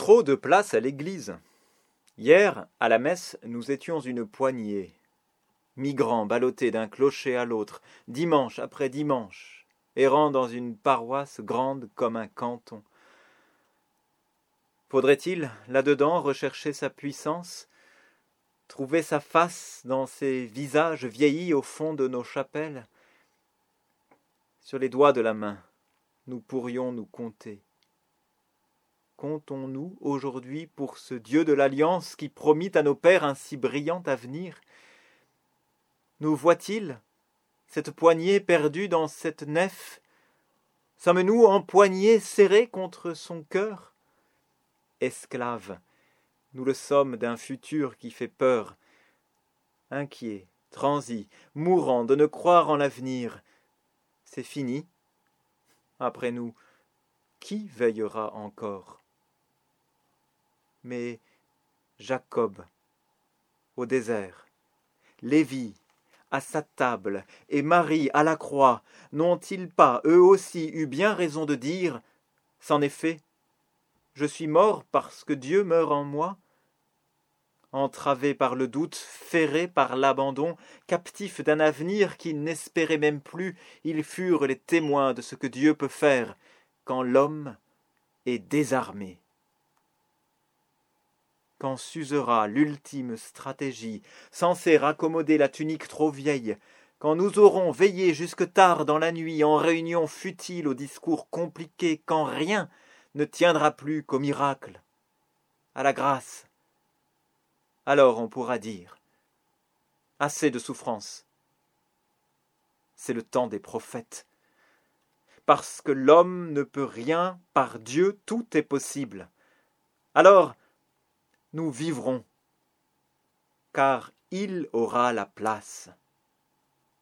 trop de place à l'église. Hier, à la messe, nous étions une poignée, migrants ballottés d'un clocher à l'autre, dimanche après dimanche, errant dans une paroisse grande comme un canton. Faudrait-il, là-dedans, rechercher sa puissance, trouver sa face dans ces visages vieillis au fond de nos chapelles? Sur les doigts de la main, nous pourrions nous compter comptons-nous aujourd'hui pour ce Dieu de l'Alliance qui promit à nos pères un si brillant avenir? Nous voit-il, cette poignée perdue dans cette nef? Sommes-nous empoignés serrés contre son cœur? Esclaves, nous le sommes d'un futur qui fait peur, inquiets, transis, mourant de ne croire en l'avenir. C'est fini. Après nous, qui veillera encore? Mais Jacob au désert, Lévi à sa table et Marie à la croix, n'ont-ils pas eux aussi eu bien raison de dire C'en est fait, je suis mort parce que Dieu meurt en moi. Entravés par le doute, ferrés par l'abandon, captifs d'un avenir qu'ils n'espéraient même plus, ils furent les témoins de ce que Dieu peut faire quand l'homme est désarmé quand s'usera l'ultime stratégie, censée raccommoder la tunique trop vieille, quand nous aurons veillé jusque tard dans la nuit en réunion futile aux discours compliqués, quand rien ne tiendra plus qu'au miracle, à la grâce, alors on pourra dire Assez de souffrance. C'est le temps des prophètes. Parce que l'homme ne peut rien, par Dieu tout est possible. Alors nous vivrons, car il aura la place.